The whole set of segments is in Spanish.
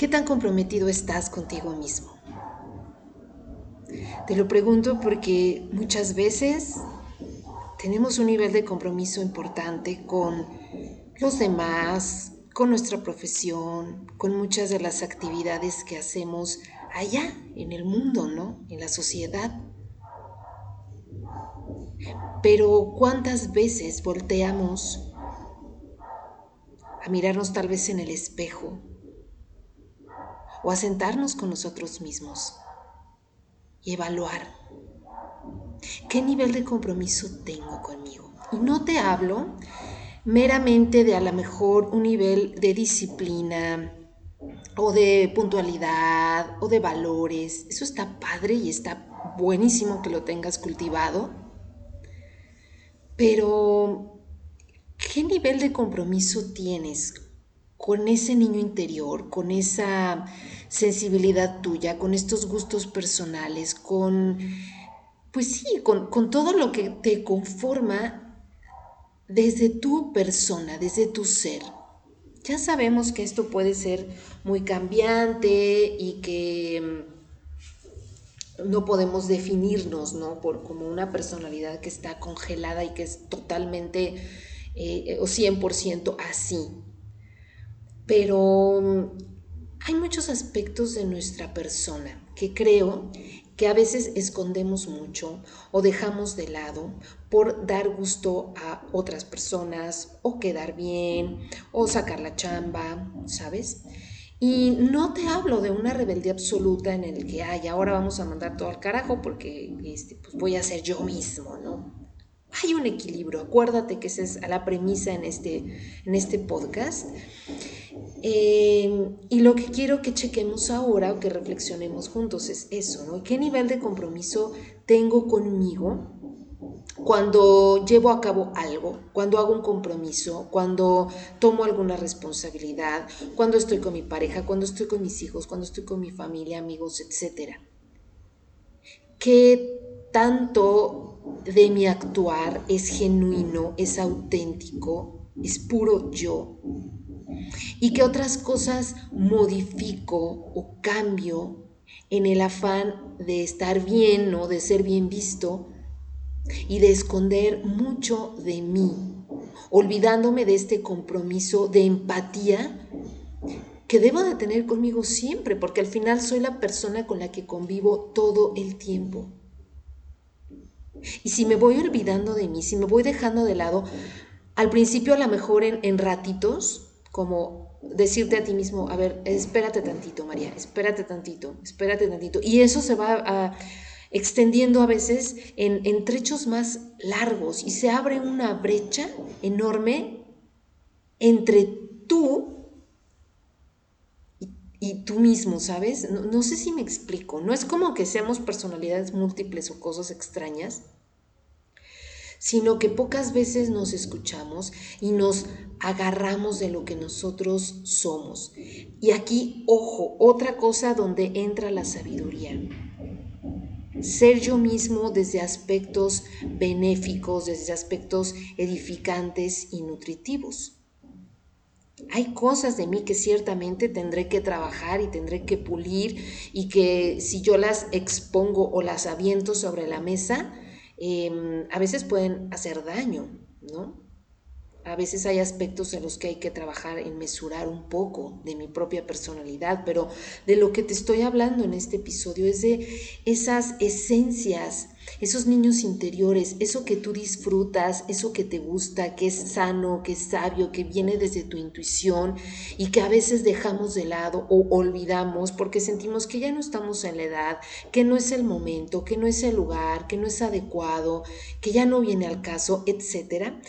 ¿Qué tan comprometido estás contigo mismo? Te lo pregunto porque muchas veces tenemos un nivel de compromiso importante con los demás, con nuestra profesión, con muchas de las actividades que hacemos allá en el mundo, ¿no? En la sociedad. Pero ¿cuántas veces volteamos a mirarnos tal vez en el espejo o a sentarnos con nosotros mismos y evaluar qué nivel de compromiso tengo conmigo. Y no te hablo meramente de a lo mejor un nivel de disciplina o de puntualidad o de valores. Eso está padre y está buenísimo que lo tengas cultivado. Pero, ¿qué nivel de compromiso tienes con ese niño interior, con esa sensibilidad tuya, con estos gustos personales, con, pues sí, con, todo lo que te conforma desde tu persona, desde tu ser. Ya sabemos que esto puede ser muy cambiante y que mm, no podemos definirnos, ¿no? Por como una personalidad que está congelada y que es totalmente eh, o 100% así. Pero mm, hay muchos aspectos de nuestra persona que creo que a veces escondemos mucho o dejamos de lado por dar gusto a otras personas o quedar bien o sacar la chamba, ¿sabes? Y no te hablo de una rebeldía absoluta en el que, ay, ahora vamos a mandar todo al carajo porque este, pues voy a ser yo mismo, ¿no? Hay un equilibrio, acuérdate que esa es la premisa en este, en este podcast. Em, y lo que quiero que chequemos ahora o que reflexionemos juntos es eso, ¿no? ¿Qué nivel de compromiso tengo conmigo cuando llevo a cabo algo, cuando hago un compromiso, cuando tomo alguna responsabilidad, cuando estoy con mi pareja, cuando estoy con mis hijos, cuando estoy con mi familia, amigos, etcétera? ¿Qué tanto de mi actuar es genuino, es auténtico, es puro yo? Y qué otras cosas modifico o cambio en el afán de estar bien o de ser bien visto y de esconder mucho de mí, olvidándome de este compromiso de empatía que debo de tener conmigo siempre, porque al final soy la persona con la que convivo todo el tiempo. Y si me voy olvidando de mí, si me voy dejando de lado, al principio a lo mejor en, en ratitos, como decirte a ti mismo, a ver, espérate tantito, María, espérate tantito, espérate tantito. Y eso se va extendiendo a veces en, trechos más largos y se abre una brecha enorme entre tú y, tú mismo, ¿sabes? No, no sé si me explico. No es como que seamos personalidades múltiples o cosas extrañas, sino que pocas veces nos escuchamos y nos agarramos de lo que nosotros somos. Y aquí, ojo, otra cosa donde entra la sabiduría. Ser yo mismo desde aspectos benéficos, desde aspectos edificantes y nutritivos. Hay cosas de mí que ciertamente tendré que trabajar y tendré que pulir y que si yo las expongo o las aviento sobre la mesa, Em, a veces pueden hacer daño, ¿no? A veces hay aspectos en los que hay que trabajar en mesurar un poco de mi propia personalidad, pero de lo que te estoy hablando en este episodio es de esas esencias, esos niños interiores, eso que tú disfrutas, eso que te gusta, que es sano, que es sabio, que viene desde tu intuición y que a veces dejamos de lado o olvidamos porque sentimos que ya no estamos en la edad, que no es el momento, que no es el lugar, que no es adecuado, que ya no viene al caso, etcétera.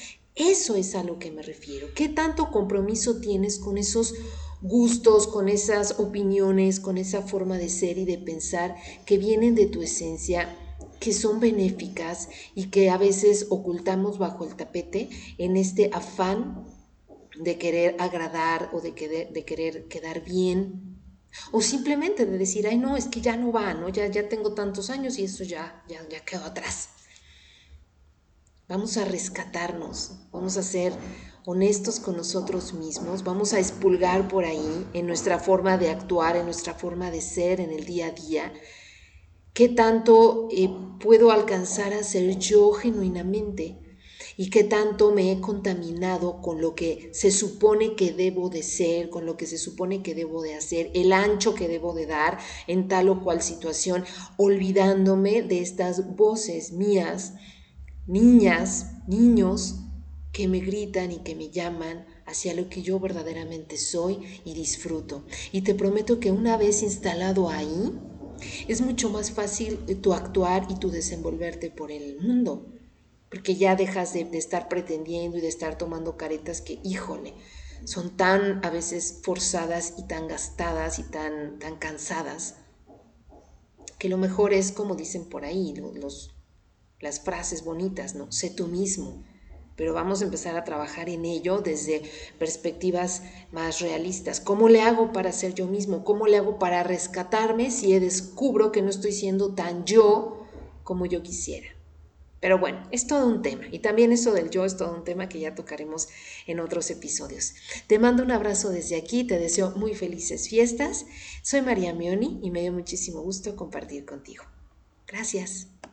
Eso es a lo que me refiero. ¿Qué tanto compromiso tienes con esos gustos, con esas opiniones, con esa forma de ser y de pensar que vienen de tu esencia, que son benéficas y que a veces ocultamos bajo el tapete en este afán de querer agradar o de querer, quedar bien? O simplemente de decir, ay no, es que ya no va, ¿no? Ya, ya tengo tantos años y eso ya, ya, ya quedó atrás. Vamos a rescatarnos, vamos a hacer honestos con nosotros mismos, vamos a expulgar por ahí en nuestra forma de actuar, en nuestra forma de ser en el día a día, qué tanto eh, puedo alcanzar a ser yo genuinamente y qué tanto me he contaminado con lo que se supone que debo de ser, con lo que se supone que debo de hacer, el ancho que debo de dar en tal o cual situación, olvidándome de estas voces mías, niñas, niños, que me gritan y que me llaman hacia lo que yo verdaderamente soy y disfruto. Y te prometo que una vez instalado ahí, es mucho más fácil tu actuar y tu desenvolverte por el mundo, porque ya dejas de, de estar pretendiendo y de estar tomando caretas que, híjole, son tan a veces forzadas y tan gastadas y tan, tan cansadas, que lo mejor es como dicen por ahí los, las frases bonitas, ¿no? Sé tú mismo, pero vamos a empezar a trabajar en ello desde perspectivas más realistas. ¿Cómo le hago para ser yo mismo? ¿Cómo le hago para rescatarme si descubro que no estoy siendo tan yo como yo quisiera? Pero bueno, es todo un tema. Y también eso del yo es todo un tema que ya tocaremos en otros episodios. Te mando un abrazo desde aquí, te deseo muy felices fiestas. Soy María Mioni y me dio muchísimo gusto compartir contigo. Gracias.